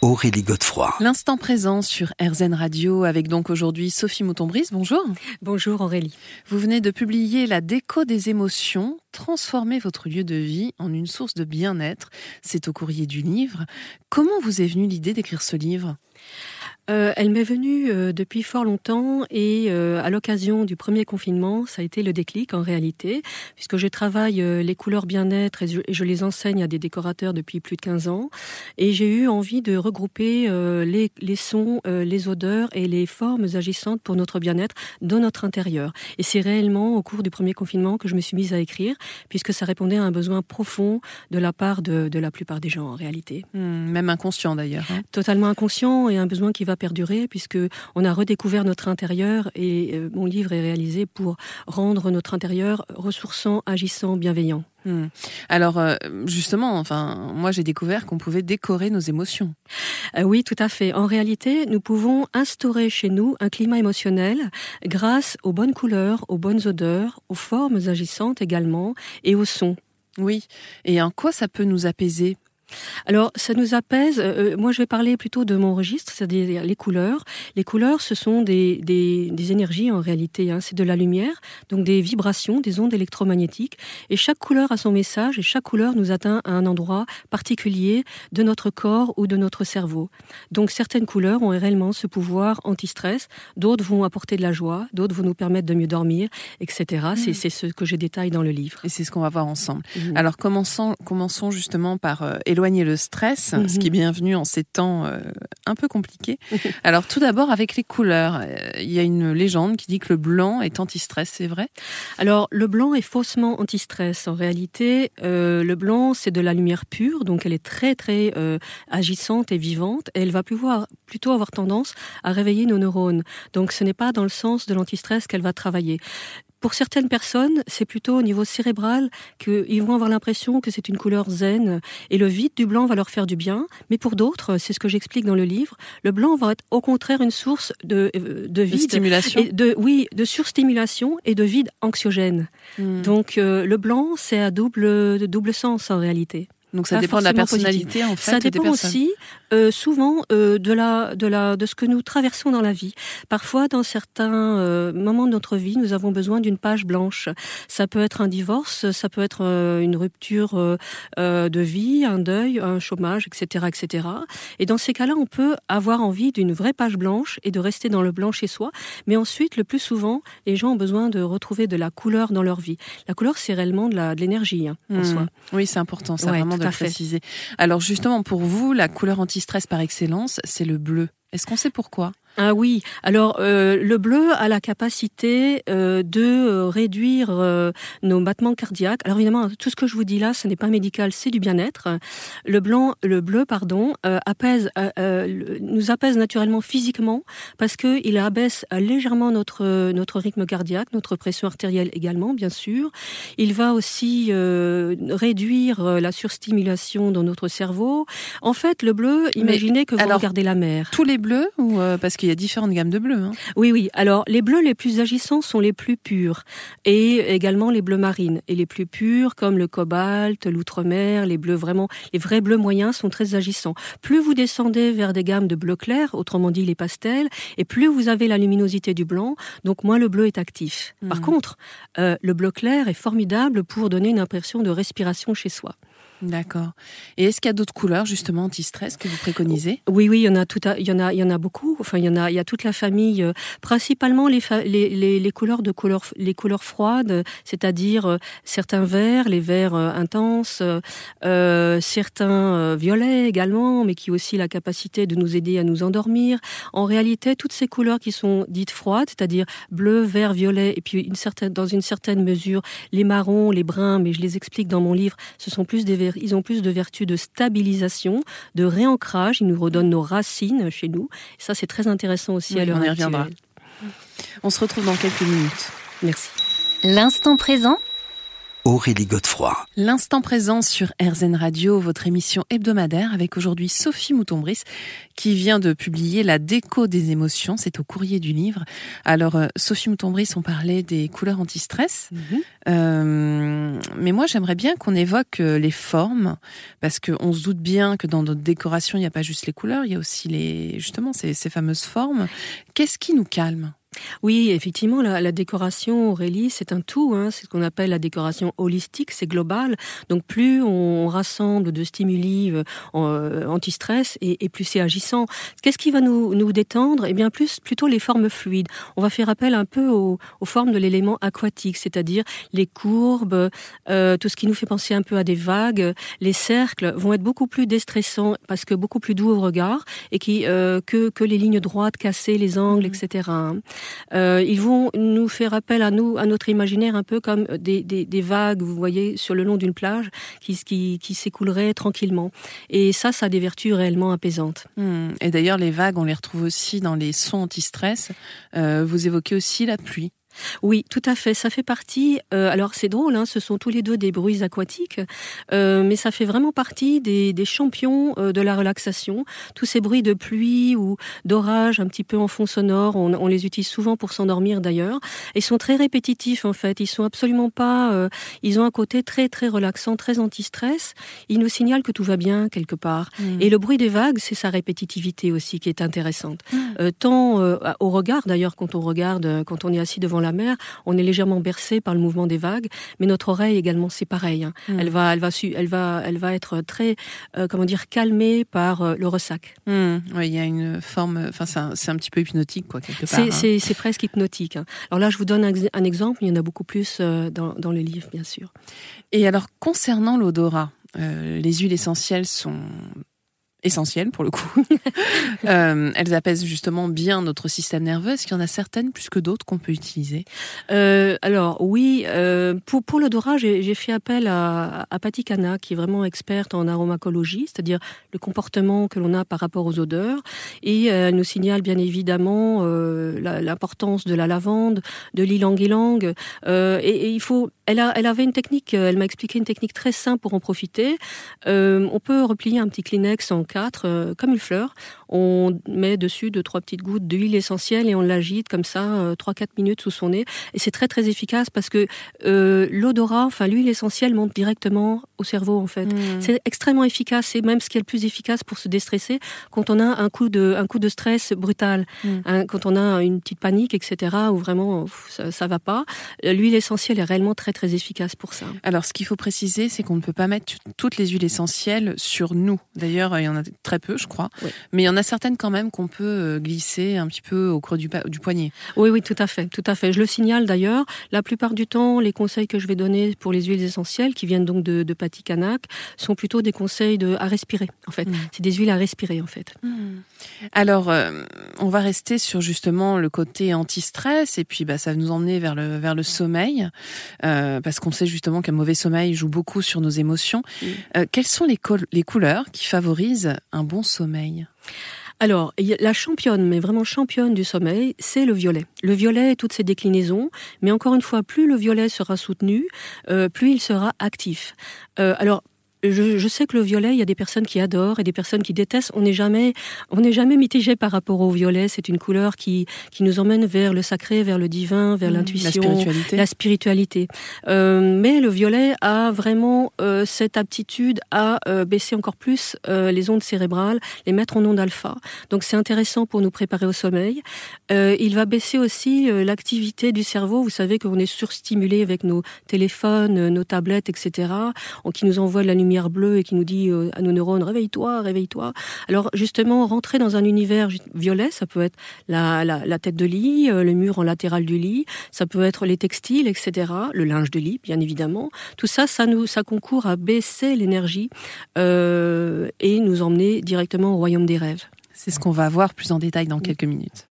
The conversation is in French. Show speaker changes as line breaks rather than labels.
Aurélie Godefroy.
L'instant présent sur RZN Radio avec donc aujourd'hui Sophie Mouton-Brice. Bonjour.
Bonjour Aurélie.
Vous venez de publier La déco des émotions, transformer votre lieu de vie en une source de bien-être. C'est au courrier du livre. Comment vous est venue l'idée d'écrire ce livre?
Euh, elle m'est venue euh, depuis fort longtemps et euh, à l'occasion du premier confinement, ça a été le déclic en réalité, puisque je travaille les couleurs bien-être et, je, les enseigne à des décorateurs depuis plus de 15 ans. Et j'ai eu envie de regrouper les, les, sons, les odeurs et les formes agissantes pour notre bien-être dans notre intérieur. Et c'est réellement au cours du premier confinement que je me suis mise à écrire, puisque ça répondait à un besoin profond de la part de, de la plupart des gens en réalité.
Hmm, même inconscient d'ailleurs. Hein.
Totalement inconscient et un besoin qui va perdurer puisque on a redécouvert notre intérieur et euh, mon livre est réalisé pour rendre notre intérieur ressourçant, agissant, bienveillant.
Hmm. Alors euh, justement, enfin, moi j'ai découvert qu'on pouvait décorer nos émotions.
Euh, oui, tout à fait. En réalité, nous pouvons instaurer chez nous un climat émotionnel grâce aux bonnes couleurs, aux bonnes odeurs, aux formes agissantes également et aux sons.
Oui. Et en quoi ça peut nous apaiser?
Alors, ça nous apaise. Euh, euh, moi, je vais parler plutôt de mon registre, c'est-à-dire les couleurs. Les couleurs, ce sont des, des, énergies en réalité. Hein. C'est de la lumière, donc des vibrations, des ondes électromagnétiques. Et chaque couleur a son message et chaque couleur nous atteint à un endroit particulier de notre corps ou de notre cerveau. Donc, certaines couleurs ont réellement ce pouvoir anti-stress. D'autres vont apporter de la joie, d'autres vont nous permettre de mieux dormir, etc. Mmh. C'est ce que je détaille dans le livre.
Et c'est ce qu'on va voir ensemble. Mmh. Alors, commençons, commençons justement par euh, éloigner le stress, ce qui est mhm. bienvenu en ces temps euh, un peu compliqués. Alors tout d'abord avec les couleurs, euh, il y a une légende qui dit que le blanc est anti-stress, c'est vrai?
Alors le blanc est faussement anti-stress. En réalité, euh, le blanc c'est de la lumière pure, donc elle est très très agissante et vivante, et elle va pouvoir plutôt avoir tendance à réveiller nos neurones. Donc ce n'est pas dans le sens de l'anti-stress qu'elle va travailler. Pour certaines personnes, c'est plutôt au niveau cérébral qu'ils vont avoir l'impression que c'est une couleur zen et le vide du blanc va leur faire du bien. Mais pour d'autres, c'est ce que j'explique dans le livre, le blanc va être au contraire une source de, euh, de vide.
De stimulation.
de, oui, de surstimulation et de vide anxiogène. Hmm. Donc euh, le blanc, c'est à double, double sens en réalité.
Donc ça dépend de la personnalité en fait.
Ça dépend aussi euh, souvent euh, de la de la de ce que nous traversons dans la vie. Parfois, dans certains euh, moments de notre vie, nous avons besoin d'une page blanche. Ça peut être un divorce, ça peut être une rupture de vie, un deuil, un chômage, etc., etc. Et dans ces cas-là, on peut avoir envie d'une vraie page blanche et de rester dans le blanc chez soi. Mais ensuite, le plus souvent, les gens ont besoin de retrouver de la couleur dans leur vie. La couleur, c'est réellement de l'énergie hein, en mmh. soi.
Oui, c'est important, ça vraiment de le préciser. Alors justement, pour vous, la couleur anti-stress par excellence, c'est le bleu. Est-ce qu'on sait pourquoi?
Ah oui, alors euh, le bleu a la capacité euh, de euh, réduire nos battements cardiaques. Alors évidemment, tout ce que je vous dis là, ce n'est pas médical, c'est du bien-être. Le blanc, le bleu, pardon, apaise, nous apaise naturellement physiquement parce que il abaisse légèrement notre notre rythme cardiaque, notre pression artérielle également, bien sûr. Il va aussi réduire la surstimulation dans notre cerveau. En fait, le bleu, imaginez que vous regardez la mer.
Tous les bleus ou parce qu'il y a différentes gammes de bleus. Hein.
Oui, oui. Alors, les bleus les plus agissants sont les plus purs et également les bleus marines. Et les plus purs, comme le cobalt, l'outre-mer, les bleus vraiment, les vrais bleus moyens sont très agissants. Plus vous descendez vers des gammes de bleu clair, autrement dit les pastels, et plus vous avez la luminosité du blanc, donc moins le bleu est actif. Par hmm. contre, euh, le bleu clair est formidable pour donner une impression de respiration chez soi.
D'accord. Et est-ce qu'il y a d'autres couleurs justement anti-stress que vous préconisez?
Oui, oui, il y en a beaucoup. Enfin, il y en a, toute la famille. Euh, principalement les, couleurs de couleurs, les couleurs froides, c'est-à-dire euh, certains verts, les verts euh, intenses, certains violets également, mais qui ont aussi la capacité de nous aider à nous endormir. En réalité, toutes ces couleurs qui sont dites froides, c'est-à-dire bleu, vert, violet, et puis dans une certaine mesure, les marrons, les bruns, mais je les explique dans mon livre, ce sont plus des ils ont plus de vertus de stabilisation, de réancrage. Ils nous redonnent nos racines chez nous. Et ça, c'est très intéressant aussi à l'heure
On
y
reviendra. On se retrouve dans quelques minutes.
Merci.
L'instant présent
Aurélie Godefroy.
L'instant présent sur RZN Radio, votre émission hebdomadaire avec aujourd'hui Sophie Moutonbris qui vient de publier La déco des émotions, c'est au courrier du livre. Alors euh, Sophie Moutonbris, on parlait des couleurs anti-stress,
Mhm.
Euh, mais moi j'aimerais bien qu'on évoque euh, les formes parce qu'on se doute bien que dans notre décoration il n'y a pas juste les couleurs, il y a aussi les justement ces, ces fameuses formes. Qu'est-ce qui nous calme?
Oui, effectivement, la, la décoration, Aurélie, c'est un tout. Hein, c'est ce qu'on appelle la décoration holistique, c'est global. Donc plus on rassemble de stimuli euh, euh, anti-stress et, et plus c'est agissant. Qu'est-ce qui va nous, nous détendre? Eh bien, plus plutôt les formes fluides. On va faire appel un peu aux, aux formes de l'élément aquatique, c'est-à-dire les courbes, euh, tout ce qui nous fait penser un peu à des vagues. Les cercles vont être beaucoup plus déstressants parce que beaucoup plus doux au regard et qui euh, que, que les lignes droites cassées, les angles, etc. Euh, ils vont nous faire appel à nous, à notre imaginaire, un peu comme des, vagues, vous voyez, sur le long d'une plage, qui, qui, qui s'écouleraient tranquillement. Et ça, ça a des vertus réellement apaisantes.
Hmm. Et d'ailleurs, les vagues, on les retrouve aussi dans les sons anti-stress. Euh, vous évoquez aussi la pluie.
Oui, tout à fait. Ça fait partie. euh, alors c'est drôle, hein, ce sont tous les deux des bruits aquatiques, euh, mais ça fait vraiment partie des, des champions euh, de la relaxation. Tous ces bruits de pluie ou d'orage, un petit peu en fond sonore, on, on les utilise souvent pour s'endormir d'ailleurs. Ils sont très répétitifs en fait. Ils sont absolument pas. ils ont un côté très très relaxant, très anti-stress. Ils nous signalent que tout va bien quelque part.
Hmm.
Et le bruit des vagues, c'est sa répétitivité aussi qui est intéressante. Euh, tant au regard d'ailleurs, quand on regarde, quand on est assis devant la mer, on est légèrement bercé par le mouvement des vagues, mais notre oreille également, c'est pareil. hein.
Mm.
Elle va, elle va, elle va, elle va être très, euh, comment dire, calmée par euh, le ressac.
Hmm. Ouais, il y a une forme, enfin c'est un, petit peu hypnotique quoi quelque part.
C'est,
hein.
c'est, presque hypnotique. hein. Alors là, je vous donne un, un exemple. Il y en a beaucoup plus euh, dans, dans le livre, bien sûr.
Et alors concernant l'odorat, euh, les huiles essentielles sont essentielles pour le coup. Euh, elles apaisent justement bien notre système nerveux. Est-ce qu'il y en a certaines plus que d'autres qu'on peut utiliser
Euh, alors oui, euh, pour, l'odorat, j'ai fait appel à, à Patty qui est vraiment experte en aromacologie, c'est-à-dire le comportement que l'on a par rapport aux odeurs. Et elle nous signale bien évidemment l'importance de la lavande, de l'ilang-ilang. Et il faut, elle, avait une technique, euh, elle m'a expliqué une technique très simple pour en profiter. Euh, on peut replier un petit Kleenex en quatre, euh, comme une fleur. On met dessus deux, trois petites gouttes d'huile essentielle et on l'agite comme ça, euh, trois, quatre minutes sous son nez. Et c'est très, très efficace parce que euh, l'odorat, enfin l'huile essentielle monte directement au cerveau en fait.
Hmm.
C'est extrêmement efficace. C'est même ce qui est le plus efficace pour se déstresser quand on a un coup de, un coup de stress brutal,
Mm.
hein, quand on a une petite panique, etc. Où vraiment ça, ça va pas. Euh, L'huile essentielle est réellement très très efficace pour ça.
Alors, ce qu'il faut préciser, c'est qu'on ne peut pas mettre toutes les huiles essentielles sur nous. D'ailleurs, il y en a très peu, je crois.
Oui.
Mais il y en a certaines quand même qu'on peut euh, glisser un petit peu au creux du, poignet.
Oui, oui, tout à fait, tout à fait. Je le signale d'ailleurs. La plupart du temps, les conseils que je vais donner pour les huiles essentielles, qui viennent donc de, de Patty Canac, sont plutôt des conseils de, à respirer. En fait,
Mm.
c'est des huiles à respirer en fait.
Alors, euh, on va rester sur justement le côté anti-stress et puis bah, ça va nous emmener vers le, vers le sommeil euh, parce qu'on sait justement qu'un mauvais sommeil joue beaucoup sur nos émotions.
Mm.
Euh, quelles sont les couleurs qui favorisent un bon sommeil?
Alors, la championne, mais vraiment championne du sommeil, c'est le violet. Le violet et toutes ses déclinaisons, mais encore une fois, plus le violet sera soutenu, euh, plus il sera actif. Euh, alors, je, je sais que le violet, il y a des personnes qui adorent et des personnes qui détestent. On n'est jamais, on n'est jamais mitigé par rapport au violet. C'est une couleur qui, qui nous emmène vers le sacré, vers le divin, vers
Mmh,
l'intuition,
La spiritualité
la spiritualité. Euh, mais le violet a vraiment euh, cette aptitude à euh, baisser encore plus les ondes cérébrales, les mettre en ondes alpha. Donc c'est intéressant pour nous préparer au sommeil. Il va baisser aussi l'activité du cerveau. Vous savez qu'on est surstimulé avec nos téléphones, nos tablettes, etc., qui nous envoient de la lumière lumière bleue et qui nous dit à nos neurones réveille-toi, réveille-toi. Alors justement, rentrer dans un univers violet, ça peut être la, la, tête de lit, le mur en latéral du lit, ça peut être les textiles, etc., le linge de lit, bien évidemment. Tout ça, ça nous, ça concourt à baisser l'énergie et nous emmener directement au royaume des rêves.
C'est ce qu'on va voir plus en détail dans quelques minutes.